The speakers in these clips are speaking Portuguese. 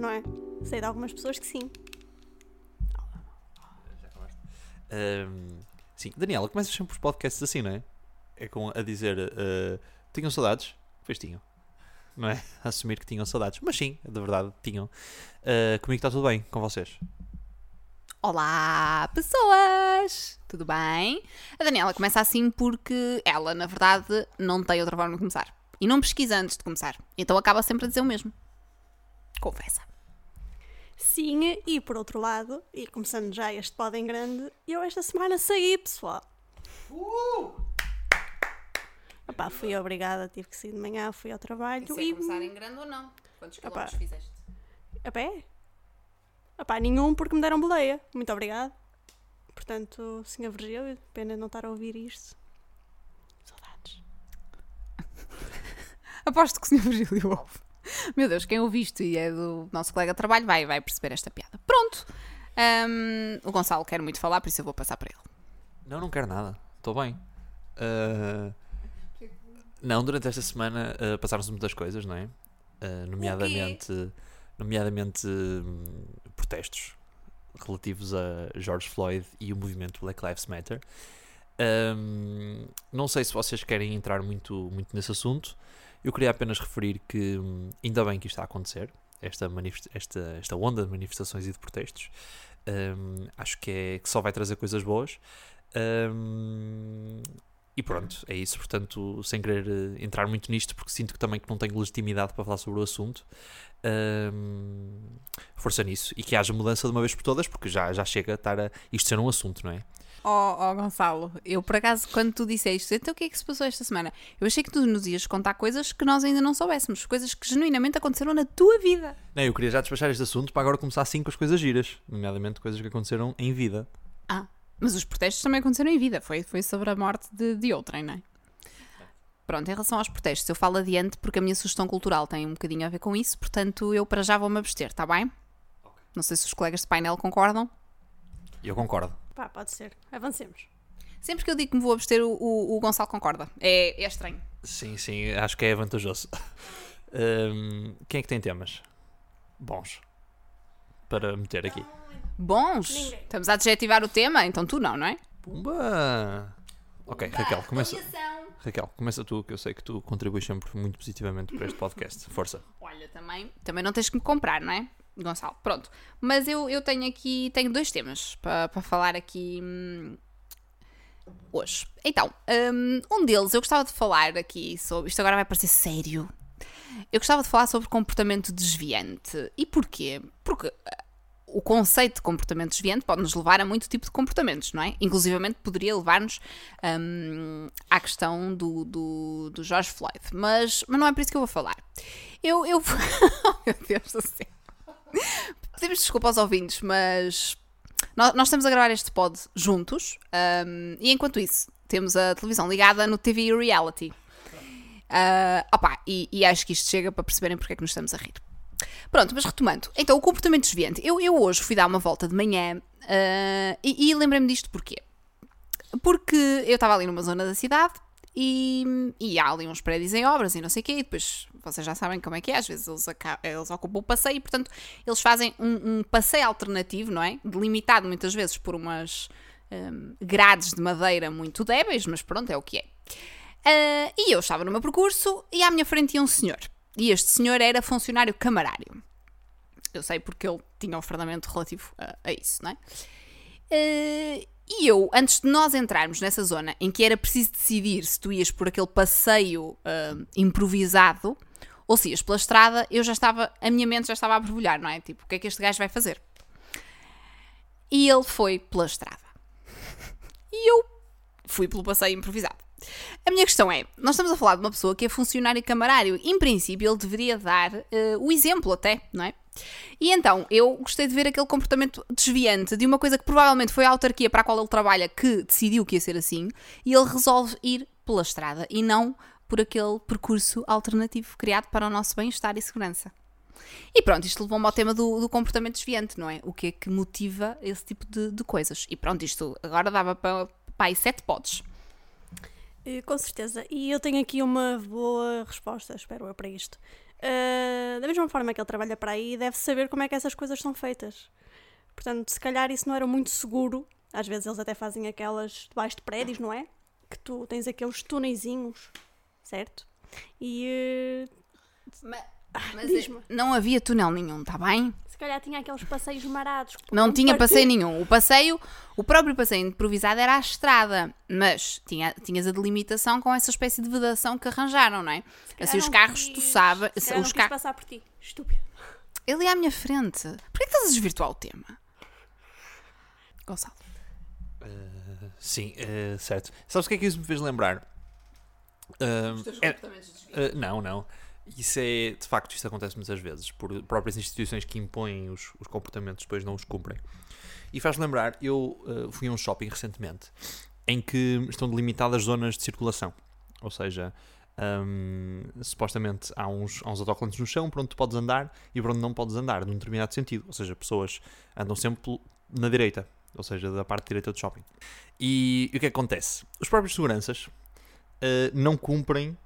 não é? Sei de algumas pessoas que sim. Já acabaste? Ahm, sim, Daniela, começas sempre os podcasts assim, não é? É com a dizer ah, tinham saudades? Pois tinham. Não é? A assumir que tinham saudades. Mas sim, de verdade, tinham. Ah, comigo está tudo bem, com vocês. Olá, pessoas! Tudo bem? A Daniela começa assim porque ela, na verdade, não tem outra forma de começar. E não pesquisa antes de começar. Então acaba sempre a dizer o mesmo. Confessa. Sim, e por outro lado, e começando já este pod em grande, eu esta semana saí, pessoal. Uh! Opá, fui obrigada, tive que sair de manhã, fui ao trabalho e. em grande ou não? Quantos quilómetros fizeste? A pé? Opá, nenhum porque me deram boleia. Muito obrigada. Portanto, Sr. Virgílio, pena não estar a ouvir isto. Saudades. Aposto que o Sr. Virgílio ouve. Meu Deus, quem ouve isto e é do nosso colega de trabalho vai, vai perceber esta piada. Pronto! Ahm, o Gonçalo quer muito falar, por isso eu vou passar para ele. Não, não quero nada. Estou bem. Ah, não, durante esta semana ah, passaram-se muitas coisas, não é? Ah, nomeadamente, nomeadamente hum, protestos relativos a George Floyd e o movimento Black Lives Matter. Ahm, não sei se vocês querem entrar muito, muito nesse assunto. Eu queria apenas referir que hum, ainda bem que isto está a acontecer, esta, esta, esta onda de manifestações e de protestos. Ahm, acho que, é, que só vai trazer coisas boas. Ahm, e pronto, é isso. Portanto, sem querer eh, entrar muito nisto, porque sinto que também que não tenho legitimidade para falar sobre o assunto. força nisso. E que haja mudança de uma vez por todas, porque já, já chega a estar a isto ser um assunto, não é? Oh, oh, Gonçalo, eu por acaso, quando tu disseste, então o que é que se passou esta semana? Eu achei que tu nos ias contar coisas que nós ainda não soubéssemos, coisas que genuinamente aconteceram na tua vida. Não, eu queria já despachar este assunto para agora começar assim com as coisas giras, nomeadamente coisas que aconteceram em vida. Ah, mas os protestos também aconteceram em vida, foi, foi sobre a morte de, de outrem, não é? Pronto, em relação aos protestos, eu falo adiante porque a minha sugestão cultural tem um bocadinho a ver com isso, portanto eu para já vou-me abster, está bem? Não sei se os colegas de painel concordam. E eu concordo. Pá, pode ser. Avancemos. Sempre que eu digo que me vou abster, o, o, o Gonçalo concorda. É, é estranho. Sim, sim, acho que é vantajoso. Ahm, quem é que tem temas bons para meter aqui? Bons? Ninguém. Estamos a adjetivar o tema, então tu não, não é? Pumba! Ok, Raquel, começa. Raquel, começa tu, que eu sei que tu contribuis sempre muito positivamente para este podcast. Força. Olha, também, também não tens que me comprar, não é? Gonçalo, pronto. Mas eu, eu tenho aqui, tenho dois temas para falar aqui hum, hoje. Então, hum, um deles eu gostava de falar aqui sobre. Isto agora vai parecer sério. Eu gostava de falar sobre comportamento desviante. E porquê? Porque ah, o conceito de comportamento desviante pode nos levar a muito tipo de comportamentos, não é? Inclusivamente poderia levar-nos hum, à questão do, do, do George Floyd. Mas, mas não é por isso que eu vou falar. Eu. eu... oh, meu Deus do céu. Pedimos desculpa aos ouvintes, mas nós, nós estamos a gravar este pod juntos hum, e enquanto isso temos a televisão ligada no TV Reality. Ah, opá, e, e acho que isto chega para perceberem porque é que nos estamos a rir. Pronto, mas retomando. Então, o comportamento desviante. Eu, eu hoje fui dar uma volta de manhã ah, e, e lembrei-me disto porquê? Porque eu estava ali numa zona da cidade e, e há ali uns prédios em obras e não sei o quê, e depois vocês já sabem como é que é, às vezes eles, eles ocupam o passeio e, portanto, eles fazem um, um passeio alternativo, não é? Delimitado muitas vezes por umas hum, grades de madeira muito débeis, mas pronto, é o que é. Ah, e eu estava no meu percurso e à minha frente ia um senhor. E este senhor era funcionário camarário. Eu sei porque ele tinha um fardamento relativo a, a isso, não é? Eh, e eu, antes de nós entrarmos nessa zona em que era preciso decidir se tu ias por aquele passeio ah, improvisado ou se ias pela estrada, eu já estava, a minha mente já estava a borbulhar, não é? Tipo, o que é que este gajo vai fazer? E ele foi pela estrada. E eu fui pelo passeio improvisado. A minha questão é: nós estamos a falar de uma pessoa que é funcionário camarário. Em princípio, ele deveria dar eh, o exemplo, até, não é? E então, eu gostei de ver aquele comportamento desviante de uma coisa que provavelmente foi a autarquia para a qual ele trabalha que decidiu que ia ser assim, e ele resolve ir pela estrada e não por aquele percurso alternativo criado para o nosso bem-estar e segurança. E pronto, isto levou-me ao tema do, do comportamento desviante, não é? O que é que motiva esse tipo de, de coisas. E pronto, isto agora dava para, para aí sete podes. Eh, Com certeza. E eu tenho aqui uma boa resposta, espero eu, para isto. Uh, da mesma forma que ele trabalha para aí, deve saber como é que essas coisas são feitas. Portanto, se calhar isso não era muito seguro. Às vezes eles até fazem aquelas debaixo de prédios, não é? Que tu tens aqueles túneizinhos, certo? E. Uh... Mas, mas não havia túnel nenhum, está bem? Se calhar tinha aqueles passeios marados. Não tinha passeio nenhum. O passeio, o próprio passeio improvisado era a estrada, mas tinha, tinhas a delimitação com essa espécie de vedação que arranjaram, não é? Assim, os carros, quis, tu sabes. Os carros. passar por ti. Estúpido. Ele é à minha frente. Porquê que estás a desvirtuar o tema? Gonçalo. Uh, sim, uh, certo. Sabes o que é que isso me fez lembrar? Uh, Os teus é, uh, Não, não. Isso é, de facto, isto acontece muitas vezes, por próprias instituições que impõem os, os comportamentos depois não os cumprem. E faz lembrar, eu uh, fui a um shopping recentemente em que estão delimitadas zonas de circulação. Ou seja, um, supostamente há uns, há uns autocolantes no chão para onde tu podes andar e para onde não podes andar, num determinado sentido. Ou seja, pessoas andam sempre na direita, ou seja, da parte direita do shopping. E, e o que, é acontece? Os próprios seguranças uh, não cumprem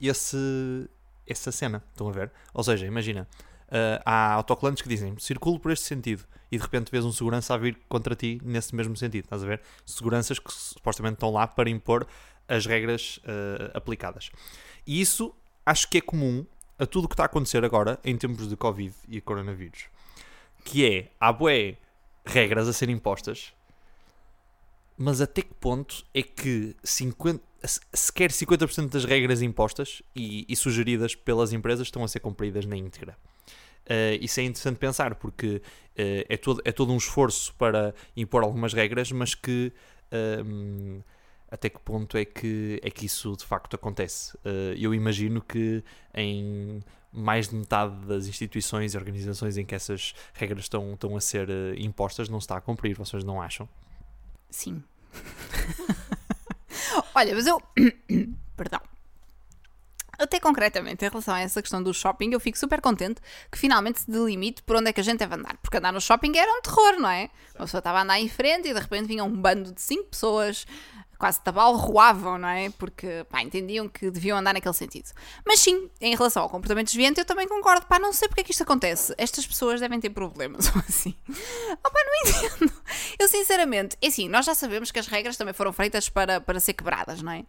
esse, essa cena. Estão a ver? Ou seja, imagina, uh, há autocolantes que dizem circulo por este sentido e de repente vês um segurança a vir contra ti nesse mesmo sentido. Estás a ver? Seguranças que supostamente estão lá para impor as regras uh, aplicadas. E isso acho que é comum a tudo o que está a acontecer agora em tempos de Covid e coronavírus. Que é, há bué regras a serem impostas, mas até que ponto é que 50, sequer 50% das regras impostas e, e, sugeridas pelas empresas estão a ser cumpridas na íntegra? Uh, isso é interessante pensar, porque uh, é, todo, é todo um esforço para impor algumas regras, mas que uh, até que ponto é que, é que isso de facto acontece? Uh, eu imagino que em mais de metade das instituições e organizações em que essas regras estão, estão a ser impostas não está a cumprir, vocês não acham? Sim. Olha, mas eu. Perdão. Até concretamente, em relação a essa questão do shopping, eu fico super contente que finalmente se delimite por onde é que a gente deve andar. Porque andar no shopping era um terror, não é? A pessoa estava a andar em frente e de repente vinha um bando de cinco pessoas quase tabalroavam, não é? Porque, pá, entendiam que deviam andar naquele sentido. Mas sim, em relação ao comportamento desviante, eu também concordo. Pá, não sei porque é que isto acontece. Estas pessoas devem ter problemas ou assim. Oh, pá, não entendo. Eu, sinceramente, é assim, nós já sabemos que as regras também foram feitas para, para ser quebradas, não é?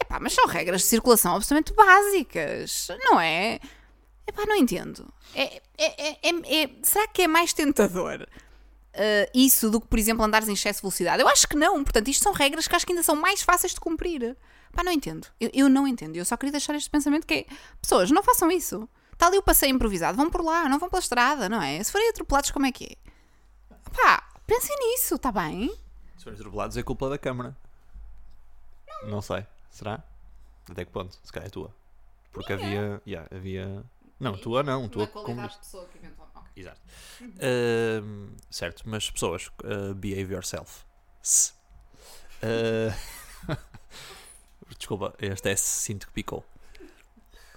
Epá, mas são regras de circulação absolutamente básicas, não é? Epá, não entendo. É, é, é, é, será que é mais tentador uh, isso do que, por exemplo, andares em excesso de velocidade? Eu acho que não. Portanto, isto são regras que acho que ainda são mais fáceis de cumprir. Pá, não entendo. Eu, eu não entendo. Eu só queria deixar este pensamento que é: pessoas, não façam isso. Está ali o passeio improvisado, vão por lá, não vão pela estrada, não é? Se forem atropelados, como é que é? Pá, pensem nisso, está bem? Se forem atropelados, é culpa da câmara. Não, não sei. Será? Até que ponto? Se calhar é tua. Porque havia. Yeah, havia. Não, tua não. Tua como. pessoa que eventualmente. Exato. Uh, certo, mas pessoas, uh, behave yourself. -se. Uh, desculpa, este S sinto que picou.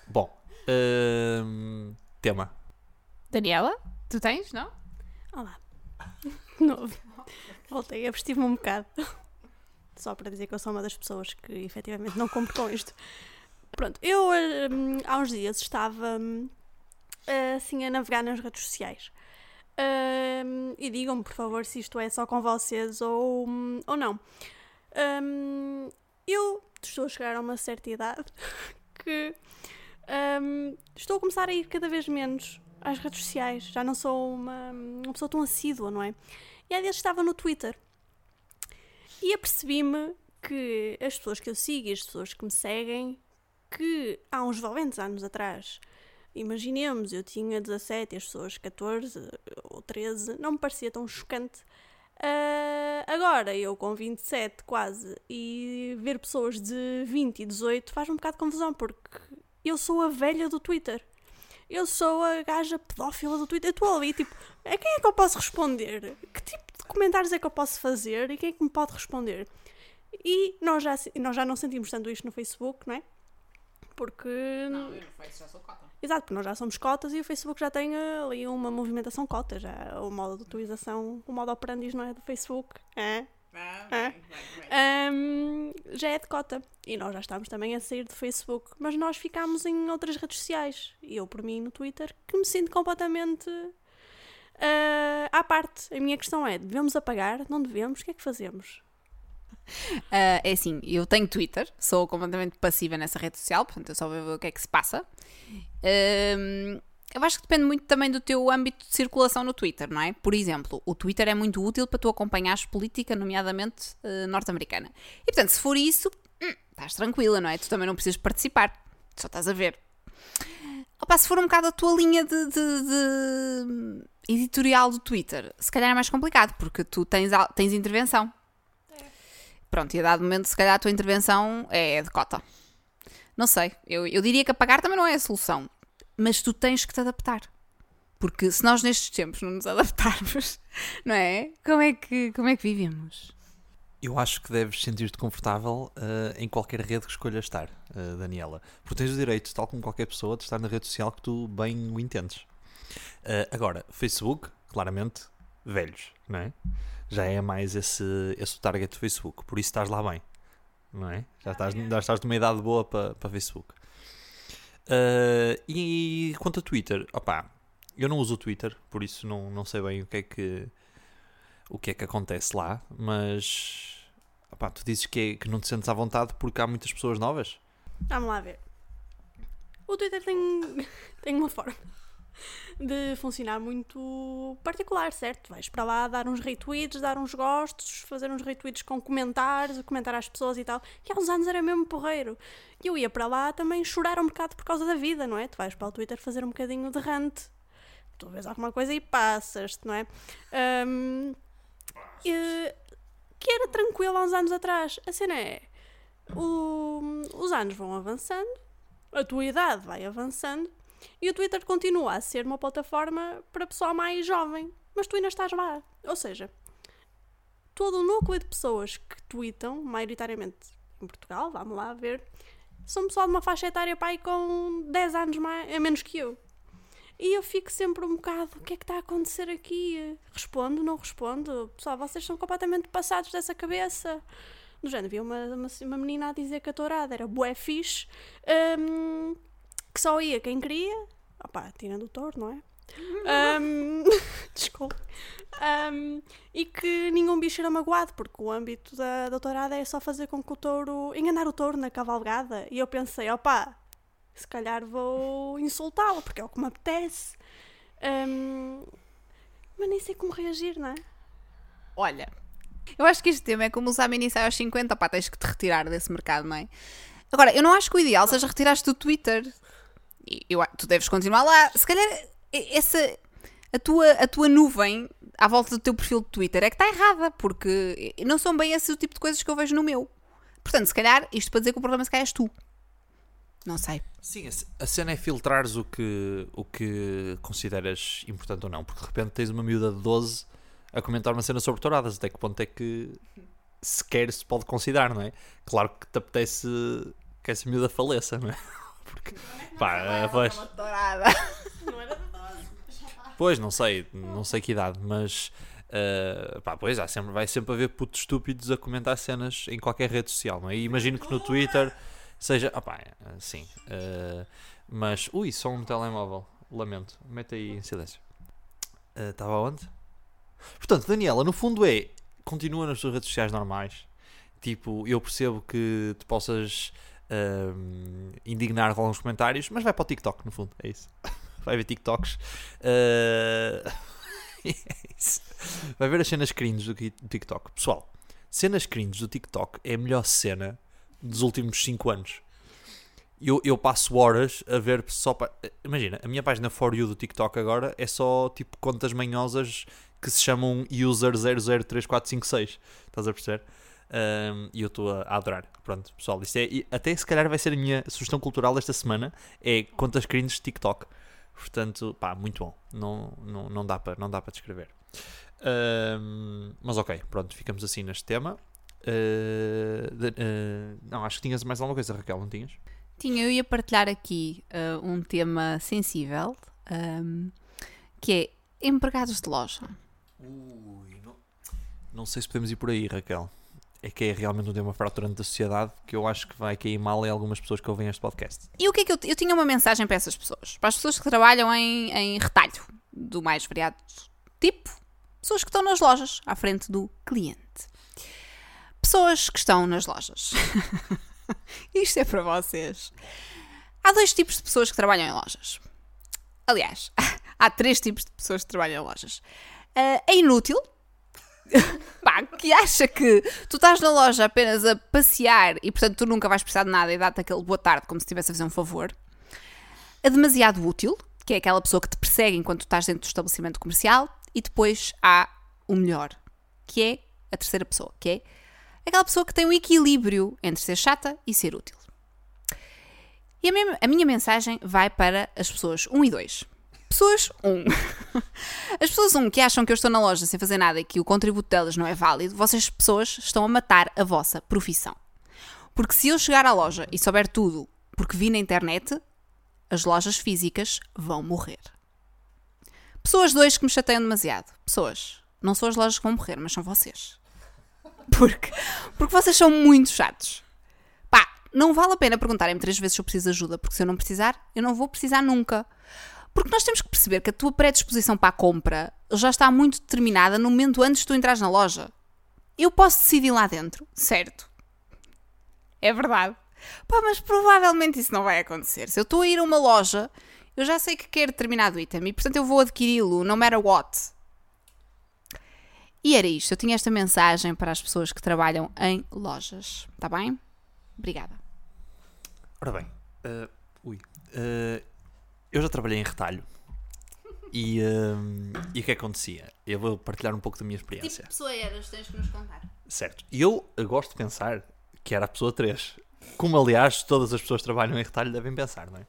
Bom, uh, tema. Daniela, tu tens, não? Olá. De novo. Voltei, abstive-me um bocado. Só para dizer que eu sou uma das pessoas que efetivamente não compro com isto. Pronto, eu há uns dias estava um, assim a navegar nas redes sociais. Um, e digam-me, por favor, se isto é só com vocês ou, ou não. Um, eu estou a chegar a uma certa idade que um, estou a começar a ir cada vez menos às redes sociais. Já não sou uma, uma pessoa tão assídua, não é? E há dias estava no Twitter e apercebi-me que as pessoas que eu sigo e as pessoas que me seguem, que há uns valentes anos atrás Imaginemos, eu tinha 17 e as pessoas 14 ou 13, não me parecia tão chocante. Uh, agora, eu com 27 quase, e ver pessoas de 20 e 18 faz um bocado de confusão, porque eu sou a velha do Twitter. Eu sou a gaja pedófila do Twitter. Eu estou ali, tipo, a quem é que eu posso responder? Que tipo de comentários é que eu posso fazer? E quem é que me pode responder? E nós já, nós já não sentimos tanto isto no Facebook, não é? Porque. Não, eu no Facebook já sou cota. Exato, porque nós já somos cotas e o Facebook já tem ali uma movimentação cota, já o modo de utilização, o modo operandi não é do Facebook, é? Um, já é de cota. E nós já estamos também a sair do Facebook, mas nós ficámos em outras redes sociais. E eu, por mim, no Twitter, que me sinto completamente uh, à parte. A minha questão é: devemos apagar? Não devemos? O que é que fazemos? Uh, é assim, eu tenho Twitter, sou completamente passiva nessa rede social, portanto eu só vejo o que é que se passa. Uh, eu acho que depende muito também do teu âmbito de circulação no Twitter, não é? Por exemplo, o Twitter é muito útil para tu acompanhares política, nomeadamente uh, norte-americana. E portanto, se for isso, hum, estás tranquila, não é? Tu também não precisas participar, só estás a ver. Opa, se for um bocado a tua linha de, de, de editorial do Twitter, se calhar é mais complicado, porque tu tens, tens intervenção. Pronto, e a dado momento, se calhar a tua intervenção é de cota. Não sei, eu, eu diria que apagar também não é a solução mas tu tens que te adaptar. Porque se nós nestes tempos não nos adaptarmos, não é? Como é que, como é que vivemos? Eu acho que deves sentir-te confortável uh, em qualquer rede que escolhas estar, uh, Daniela. Porque tens o direito, tal como qualquer pessoa, de estar na rede social que tu bem o entendes. Uh, agora, Facebook, claramente, velhos, não é? Já é mais esse, esse target do Facebook. Por isso estás lá bem, não é? Já estás, já estás numa idade boa para, para Facebook. Uh, e quanto a Twitter, opá, eu não uso o Twitter, por isso não, não sei bem o que é que o que é que acontece lá, mas opá, tu dizes que, é, que não te sentes à vontade porque há muitas pessoas novas. Vamos lá ver. O Twitter tem, tem uma forma de funcionar muito particular, certo? Vais para lá dar uns retweets, dar uns gostos, fazer uns retweets com comentários, comentar às pessoas e tal. Que há uns anos era mesmo porreiro. E eu ia para lá também chorar um bocado por causa da vida, não é? Tu vais para o Twitter fazer um bocadinho de rant. Tu vês alguma coisa e passas-te, não é? Um, e, que era tranquilo há uns anos atrás. A cena é. O, os anos vão avançando, a tua idade vai avançando e o Twitter continua a ser uma plataforma para pessoal mais jovem, mas tu ainda estás lá. Ou seja, todo o núcleo de pessoas que tweetam, maioritariamente em Portugal, vamos lá ver, são pessoal de uma faixa etária pai com 10 anos mais, a menos que eu. E eu fico sempre um bocado, o que é que está a acontecer aqui? Respondo, não respondo? Pessoal, vocês são completamente passados dessa cabeça. Do género, havia uma, uma, uma menina a dizer que a tourada era bué fixe. Um, que só ia quem queria, opá, tirando o touro, não é? Um, desculpe. Um, e que nenhum bicho era magoado, porque o âmbito da doutorada é só fazer com que o touro. enganar o touro na cavalgada. E eu pensei, opá, se calhar vou insultá-lo, porque é o que me apetece. Um, mas nem sei como reagir, não é? Olha, eu acho que este tema é como usar mini aos 50, pá, tens que te retirar desse mercado, não é? Agora, eu não acho que o ideal seja retirar-te do Twitter eu, tu deves continuar lá. Se calhar essa a tua, a tua nuvem à volta do teu perfil de Twitter é que está errada, porque não são bem esse o tipo de coisas que eu vejo no meu. Portanto, se calhar, isto para dizer que o problema se calhar és tu. Não sei. Sim, a cena é filtrares o que, o que consideras importante ou não, porque de repente tens uma miúda de 12 a comentar uma cena sobre touradas, até que ponto é que sequer se pode considerar, não é? Claro que te apetece que essa miúda faleça, não é? Porque, pá, pois. Não era de 12. Pois, não sei, não sei que idade, mas. Uh, pá, pois, há sempre, vai sempre haver putos estúpidos a comentar cenas em qualquer rede social, não é? E imagino que no Twitter seja. Opá, sim. Uh, mas. Ui, som no telemóvel. Lamento. Mete aí em silêncio. Estava uh, onde? Portanto, Daniela, no fundo é. Continua nas suas redes sociais normais. Tipo, eu percebo que tu possas indignar com alguns comentários, mas vai para o TikTok, no fundo, é isso. Vai ver TikToks. Uh, é isso. Vai ver as cenas cringe do TikTok. Pessoal, cenas cringe do TikTok é a melhor cena dos últimos 5 anos. Eu, eu passo horas a ver só para. Imagina, a minha página For You do TikTok agora é só tipo contas manhosas que se chamam user 003456. Estás a perceber? Um, e eu estou a, a, adorar. Pronto, pessoal, isto é, até se calhar vai ser a minha sugestão cultural desta semana: é contas cringes de TikTok. Portanto, pá, muito bom. Não, não, não dá para descrever. Um, mas ok, pronto, ficamos assim neste tema. Uh, de, uh, não, acho que tinhas mais alguma coisa, Raquel, não tinhas? Tinha, eu ia partilhar aqui uh, um tema sensível um, que é empregados de loja. Ui, não... Não sei se podemos ir por aí, Raquel. É que é realmente um tema fraturante da sociedade que eu acho que vai cair mal em algumas pessoas que ouvem este podcast. E o que é que eu, eu tinha uma mensagem para essas pessoas? Para as pessoas que trabalham em, em retalho, do mais variado tipo, pessoas que estão nas lojas, à frente do cliente. Pessoas que estão nas lojas. Isto é para vocês. Há dois tipos de pessoas que trabalham em lojas. Aliás, há três tipos de pessoas que trabalham em lojas. Uh, é inútil. Pá, que acha que tu estás na loja apenas a passear e portanto tu nunca vais precisar de nada e dá-te aquele boa tarde como se estivesse a fazer um favor. É demasiado útil, que é aquela pessoa que te persegue enquanto tu estás dentro do estabelecimento comercial. E depois há o melhor, que é a terceira pessoa, que é aquela pessoa que tem um equilíbrio entre ser chata e ser útil. E a minha, a minha mensagem vai para as pessoas 1 e 2. Pessoas 1. As pessoas 1 que acham que eu estou na loja sem fazer nada e que o contributo delas não é válido, vocês, pessoas, estão a matar a vossa profissão. Porque se eu chegar à loja e souber tudo porque vi na internet, as lojas físicas vão morrer. Pessoas 2 que me chateiam demasiado. Pessoas. Não são as lojas que vão morrer, mas são vocês. Porque, porque vocês são muito chatos não vale a pena perguntarem-me três vezes se eu preciso de ajuda, porque se eu não precisar, eu não vou precisar nunca. Porque nós temos que perceber que a tua predisposição para a compra já está muito determinada no momento antes de tu entrares na loja. Eu posso decidir lá dentro, certo? É verdade. Pá, mas provavelmente isso não vai acontecer. Se eu estou a ir a uma loja, eu já sei que quero determinado item e portanto eu vou adquiri-lo, no matter what. E era isto. Eu tinha esta mensagem para as pessoas que trabalham em lojas. Está bem? Obrigada. Ora bem, uh, ui, uh, eu já trabalhei em retalho e, uh, e o que acontecia? Eu vou partilhar um pouco da minha experiência. Que tipo pessoa eras? Tens que nos contar. Certo. E eu gosto de pensar que era a pessoa 3. Como, aliás, todas as pessoas que trabalham em retalho devem pensar, não é?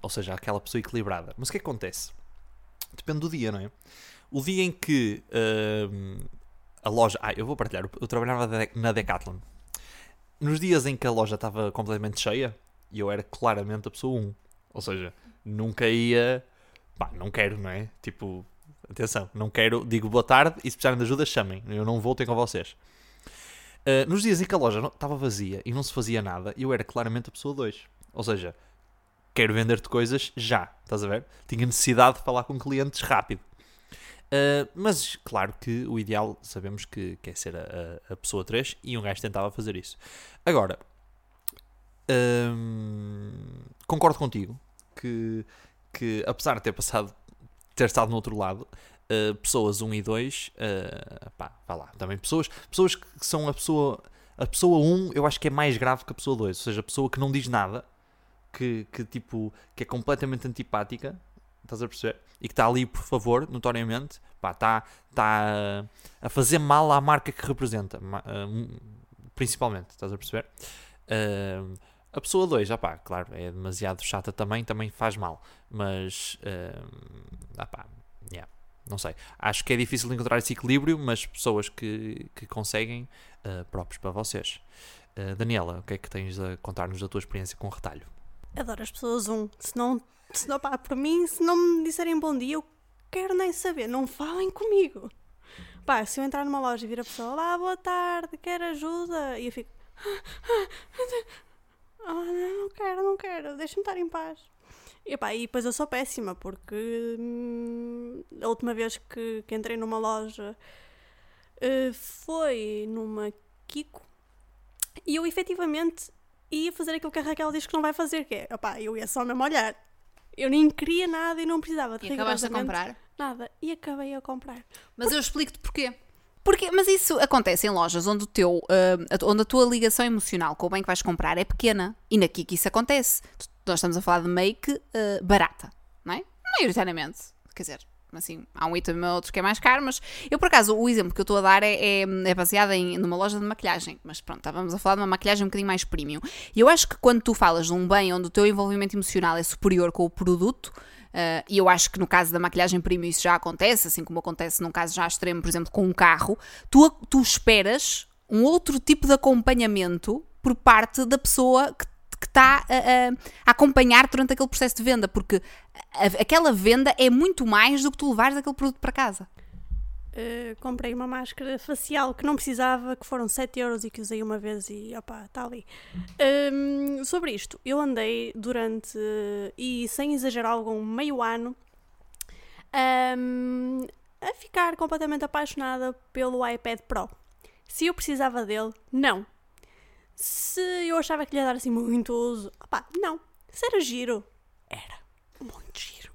ou seja, aquela pessoa equilibrada. Mas o que acontece? Depende do dia, não é? O dia em que a loja. Ah, eu vou partilhar. Eu trabalhava na Decathlon nos dias em que a loja estava completamente cheia, eu era claramente a pessoa 1. Ou seja, nunca ia. Pá, não quero, não é? Tipo, atenção, não quero. Digo boa tarde e se precisarem de ajuda, chamem. Eu não vou ter com vocês. Uh, nos dias em que a loja estava vazia e não se fazia nada, eu era claramente a pessoa 2. Ou seja, quero vender-te coisas já, estás a ver? Tinha necessidade de falar com clientes rápido. Uh, mas claro que o ideal sabemos que, quer é ser a, a, pessoa 3 e um gajo tentava fazer isso. Agora, concordo contigo que, que apesar de ter passado, ter estado no outro lado, uh, pessoas 1 e 2, uh, pá, vá lá, também pessoas, pessoas que são a pessoa, a pessoa 1 eu acho que é mais grave que a pessoa 2, ou seja, a pessoa que não diz nada, que, que tipo, que é completamente antipática, estás a perceber? E que está ali, por favor, notoriamente, pá, está, está a fazer mal à marca que representa, eh, principalmente, estás a perceber? Uh, a pessoa 2, ah pá, claro, é demasiado chata também, também faz mal, mas, uh, ah pá, yeah, não sei. Acho que é difícil encontrar esse equilíbrio, mas pessoas que, que conseguem, uh, próprios para vocês. Uh, Daniela, o que é que tens a contar-nos da tua experiência com retalho? Adoro as pessoas um, se não se não, pá, por mim, se não me disserem bom dia, eu quero nem saber, não falem comigo. Pá, se eu entrar numa loja e vir a pessoa, olá, boa tarde, quer ajuda? E eu fico, ah, não quero, não quero, deixa-me estar em paz. E, pá, e depois eu sou péssima, porque hum, a última vez que, que entrei numa loja uh, foi numa Kiko e eu efetivamente ia fazer aquilo que a Raquel diz que não vai fazer, que é, opá, eu ia só mesmo olhar. Eu nem queria nada e não precisava de E acabaste a comprar? Nada. E acabei a comprar. Mas Por... eu explico-te porquê. Porque, mas isso acontece em lojas onde, o teu, uh, onde a tua ligação emocional com o bem que vais comprar é pequena. E na Kik isso acontece. Nós estamos a falar de make uh, barata, não é? Maioritariamente. Quer dizer, assim, há um item ou outro que é mais caro, mas eu por acaso, o exemplo que eu estou a dar é, é, é baseado em numa loja de maquilhagem, mas pronto, estávamos a falar de uma maquilhagem um bocadinho mais premium. E eu acho que quando tu falas de um bem onde o teu envolvimento emocional é superior com o produto, Uh, e eu acho que no caso da maquilhagem premium isso já acontece, assim como acontece num caso já extremo, por exemplo, com um carro, tu, tu esperas um outro tipo de acompanhamento por parte da pessoa que está a, a, a, acompanhar durante aquele processo de venda, porque a, aquela venda é muito mais do que tu levares aquele produto para casa. Uh, comprei uma máscara facial que não precisava, que foram 7 euros e que usei uma vez e opá, está ali. Um, sobre isto, eu andei durante, e sem exagerar algum, meio ano um, a ficar completamente apaixonada pelo iPad Pro. Se eu precisava dele, não. Se eu achava que lhe ia dar assim muito uso, opá, não. Se era giro, era muito giro.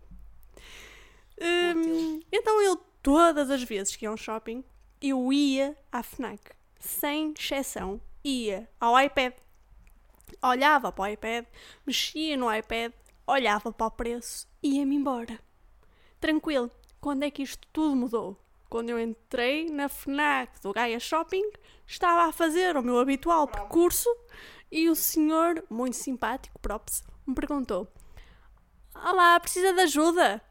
Um, então eu, todas as vezes que ia a um shopping, eu ia à FNAC. Sem exceção. Ia ao iPad. Olhava para o iPad, mexia no iPad, olhava para o preço e ia-me embora. Tranquilo. Quando é que isto tudo mudou? Quando eu entrei na FNAC do Gaia Shopping, estava a fazer o meu habitual percurso e o senhor, muito simpático, props, me perguntou: Olá, precisa de ajuda?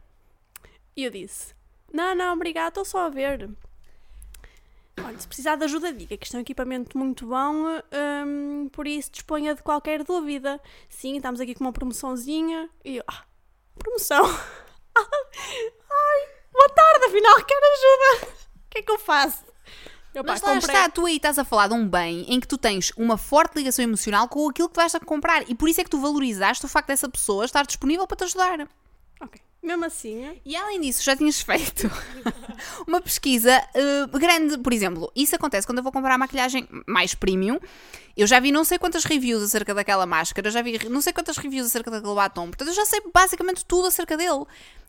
E eu disse: Não, não, obrigado, estou só a ver. Olha, se precisar de ajuda, diga que isto é um equipamento muito bom, um, por isso disponha de qualquer dúvida. Sim, estamos aqui com uma promoçãozinha. E eu, ah, promoção? Ai, boa tarde, afinal, quero ajuda. O que é que eu faço? Eu, Mas lá comprei... está, tu aí estás a falar de um bem em que tu tens uma forte ligação emocional com aquilo que vais a comprar e por isso é que tu valorizaste o facto dessa pessoa estar disponível para te ajudar. Ok. Mesmo assim. E além disso, já tinhas feito uma pesquisa uh, grande, por exemplo. Isso acontece quando eu vou comprar a maquilhagem mais premium. Eu já vi não sei quantas reviews acerca daquela máscara, já vi não sei quantas reviews acerca daquele batom. Portanto, eu já sei basicamente tudo acerca dele.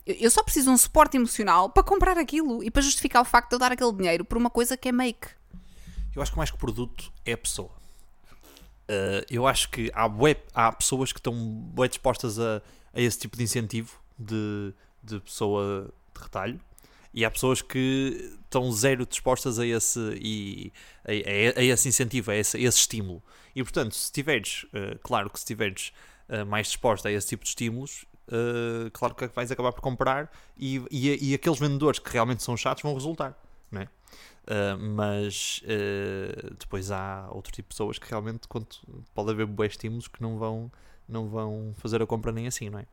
Eu só preciso de um suporte emocional para comprar aquilo e para justificar o facto de eu dar aquele dinheiro por uma coisa que é make. Eu acho que mais que produto é a pessoa. Uh, eu acho que há, web, há pessoas que estão bem dispostas a, a esse tipo de incentivo de, de pessoa de retalho e há pessoas que estão zero dispostas a esse, e, a, a, a esse incentivo, a esse, a esse, estímulo. E portanto, se tiveres, uh, claro que se tiveres uh, mais disposta a esse tipo de estímulos, uh, claro que vais acabar por comprar e, e, e, aqueles vendedores que realmente são chatos vão resultar, não é? mas depois há outro tipo de pessoas que realmente pode haver bons estímulos que não vão, não vão fazer a compra nem assim, não é?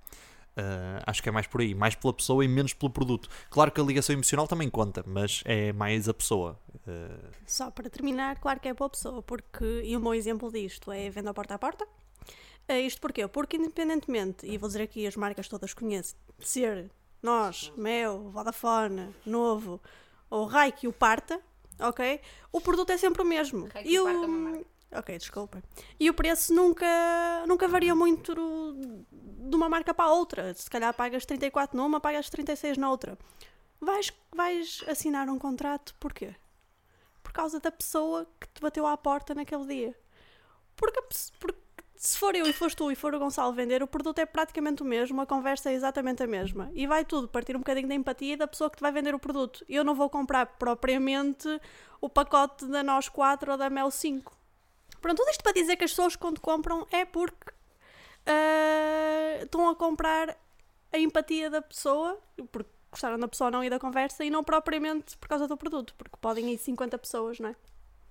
Uh, acho que é mais por aí, mais pela pessoa e menos pelo produto. Claro que a ligação emocional também conta, mas é mais a pessoa. Uh... Só para terminar, claro que é pela pessoa, porque, e um bom exemplo disto é venda porta a porta. Uh, isto porquê? Porque independentemente, e vou dizer aqui as marcas todas conheço, ser nós, Mel, Vodafone, Novo, ou Raik e o Parta, ok? O produto é sempre o mesmo. e o... Parta é Ok, desculpa. E o preço nunca, nunca varia muito de uma marca para a outra. Se calhar pagas 34 numa, pagas 36 na outra. Vais, vais assinar um contrato porquê? Por causa da pessoa que te bateu à porta naquele dia. Porque, porque se for eu e foste tu e for o Gonçalo vender, o produto é praticamente o mesmo, a conversa é exatamente a mesma. E vai tudo partir um bocadinho da empatia da pessoa que te vai vender o produto. Eu não vou comprar propriamente o pacote da Nós 4 ou da Mel 5 Pronto, tudo isto para dizer que as pessoas quando compram é porque uh, estão a comprar a empatia da pessoa, porque gostaram da pessoa não e da conversa, e não propriamente por causa do produto, porque podem ir 50 pessoas, não é?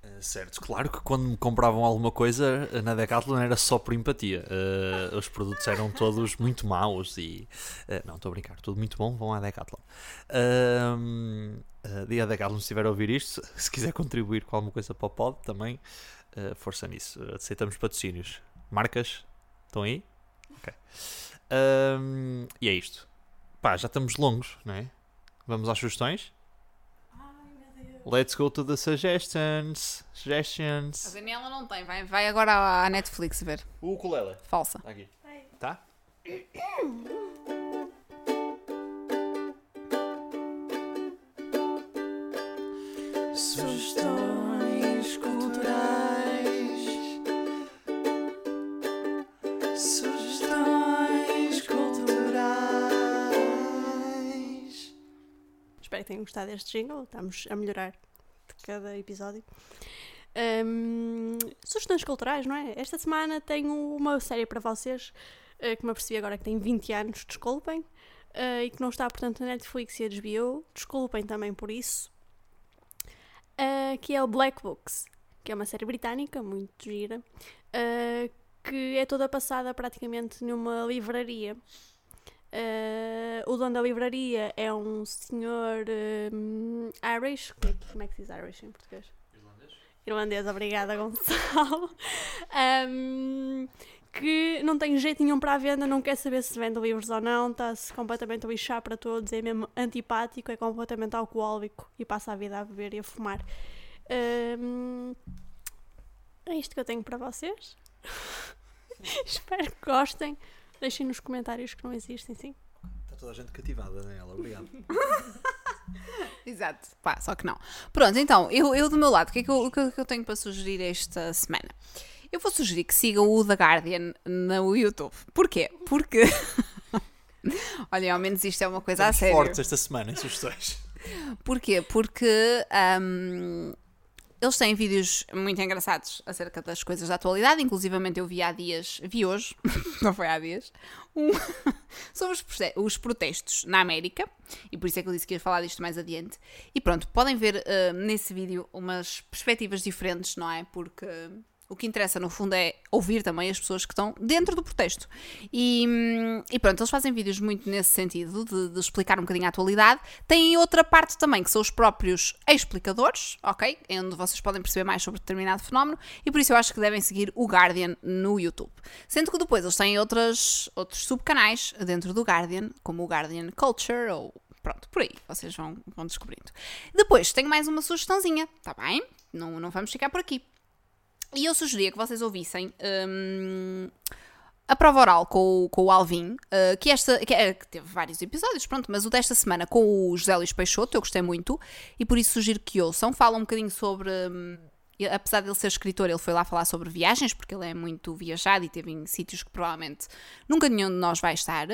Uh, certo, claro que quando me compravam alguma coisa na Decathlon era só por empatia. Uh, os produtos eram todos muito maus e. Uh, não, estou a brincar, tudo muito bom, vão à Decathlon. Uh, uh, a Decathlon, se estiver a ouvir isto, se quiser contribuir com alguma coisa para o pod também, uh, força nisso. Aceitamos patrocínios. Marcas? Estão aí? Ok. Um, e é isto. Pá, já estamos longos, não é? Vamos às sugestões? Let's go to the suggestions. Suggestions. A Daniela não tem, vai, vai agora à Netflix ver. O ukulele. Falsa. Aqui. Tá? Sugestões tenham gostado deste jingle. Estamos a melhorar de cada episódio. Um, sugestões culturais, não é? Esta semana tenho uma série para vocês uh, que me apercebi agora que tem 20 anos, desculpem, uh, e que não está, portanto, na Netflix e a HBO. Desculpem também por isso, uh, que é o Black Books, que é uma série britânica muito gira, que é toda passada praticamente numa livraria. Uh, o dono da livraria é um senhor um, Irish. Como é, que- como é que se diz Irish em português? Irlandês, obrigada, Gonçalo. Um, que não tem jeito nenhum para a venda, não quer saber se vende livros ou não, está-se completamente a lixar para todos, é mesmo antipático, é completamente alcoólico e passa a vida a beber e a fumar. Um, é isto que eu tenho para vocês. Espero que gostem. Deixem nos comentários que não existem, sim. Está toda a gente cativada, Daniela. Obrigado. Exato, pá, só que não. Pronto, então, eu, eu do meu lado, o que, é que eu, o que é que eu tenho para sugerir esta semana? Eu vou sugerir que sigam o The Guardian no YouTube. Porquê? Porque. Olha, ao menos isto é uma coisa a Estamos sério. fortes esta semana em sugestões. Porquê? Porque hum, eles têm vídeos muito engraçados acerca das coisas da atualidade. Inclusivamente eu vi há dias, vi hoje, não foi há dias, um, sobre os, protestos na América. E por isso é que eu disse que ia falar disto mais adiante. E pronto, podem ver hum, nesse vídeo umas perspectivas diferentes, não é? Porque o que interessa no fundo é ouvir também as pessoas que estão dentro do protesto. E, hum, e pronto, eles fazem vídeos muito nesse sentido, de, de explicar um bocadinho a atualidade. Tem outra parte também, que são os próprios explicadores, ok? Em Onde vocês podem perceber mais sobre determinado fenómeno. E por isso eu acho que devem seguir o Guardian no YouTube. Sendo que depois eles têm outras, outros subcanais dentro do Guardian, como o Guardian Culture ou Pronto, por aí, vocês vão, vão descobrindo. Depois, tenho mais uma sugestãozinha, tá bem? Não, não vamos ficar por aqui. E eu sugeria que vocês ouvissem hum, a prova oral com, com o Alvin, uh, que, esta, que, é- que teve vários episódios, pronto, mas o desta semana com o José Luís Peixoto, eu gostei muito, e por isso sugiro que ouçam. Fala um bocadinho sobre. e- apesar de ele ser escritor, ele foi lá falar sobre viagens, porque ele é muito viajado e teve em sítios que provavelmente nunca nenhum de nós vai estar.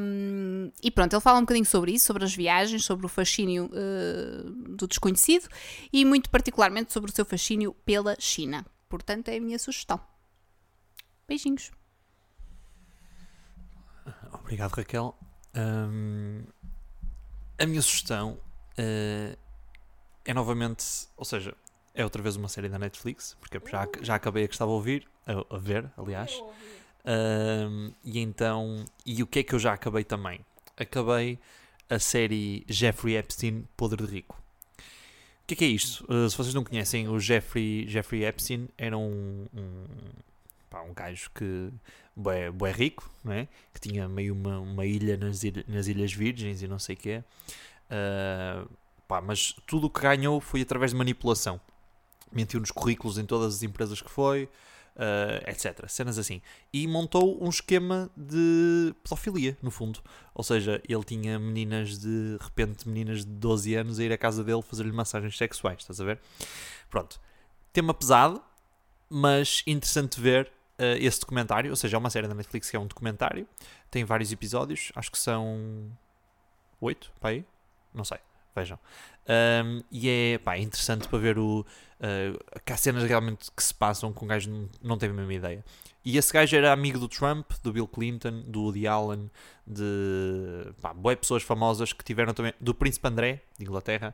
Hum, e pronto, ele fala um bocadinho sobre isso, sobre as viagens, sobre o fascínio uh, do desconhecido e muito particularmente sobre o seu fascínio pela China. Portanto, é a minha sugestão. Beijinhos. Obrigado, Raquel. Hum, a minha sugestão eh, é novamente, ou seja, é outra vez uma série da Netflix, porque já, já acabei a que estava a ouvir, a, a ver, aliás. Hum, e então, e o que é que eu já acabei também? Acabei a série Jeffrey Epstein Podre de Rico. Que é que é isto? Uh, se vocês não conhecem, o Jeffrey, Jeffrey Epstein era um, um, pá, um gajo que bué, bué rico, não é? que tinha meio uma, uma ilha nas, ilha- nas Ilhas Virgens e não sei o quê. Uh, pá, mas tudo o que ganhou foi através de manipulação. Mentiu nos currículos em todas as empresas que foi, uh, etc. Cenas assim. E montou um esquema de pedofilia, no fundo. Ou seja, ele tinha meninas de, de repente, meninas de 12 anos a ir à casa dele fazer-lhe massagens sexuais, estás a ver? Pronto. Tema pesado, mas interessante ver uh, esse documentário. Ou seja, é uma série da Netflix que é um documentário. Tem vários episódios, acho que são 8, para? Não sei, vejam. Um, e é, pá, interessante para ver o, uh, que há cenas realmente que se passam com um gajo que não, não teve a mesma ideia. E esse gajo era amigo do Trump, do Bill Clinton, do Woody Allen, de pá, boé pessoas famosas que tiveram também, do Príncipe André, de Inglaterra,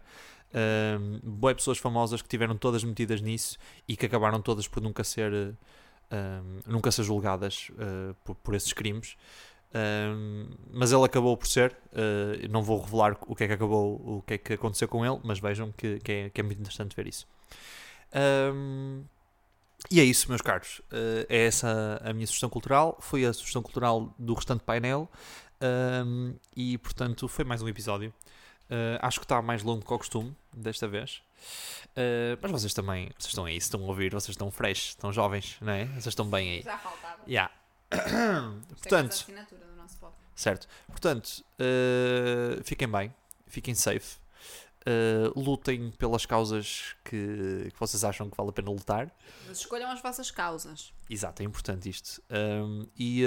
um, boé pessoas famosas que tiveram todas metidas nisso e que acabaram todas por nunca ser, um, nunca ser julgadas uh, por, por esses crimes. Um, mas ele acabou por ser, uh, não vou revelar o que é que acabou, o que é que aconteceu com ele, mas vejam que, que, é, que é muito interessante ver isso. Um, e é isso, meus caros. Uh, é essa a minha sugestão cultural. Foi a sugestão cultural do restante painel. Um, e portanto, foi mais um episódio. Uh, acho que está mais longo que o costume, desta vez. Uh, mas vocês também vocês estão aí, se estão a ouvir, vocês estão fresh, estão jovens, não é? Vocês estão bem aí. Já faltava. Yeah. Portanto, do. Certo. Portanto, uh, fiquem bem, fiquem safe, uh, lutem pelas causas que, que vocês acham que vale a pena lutar. Mas escolham as vossas causas. Exato, é importante isto. Um, e,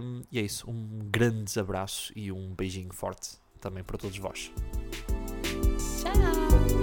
um, e é isso. Um grande abraço e um beijinho forte também para todos vós. Tchau!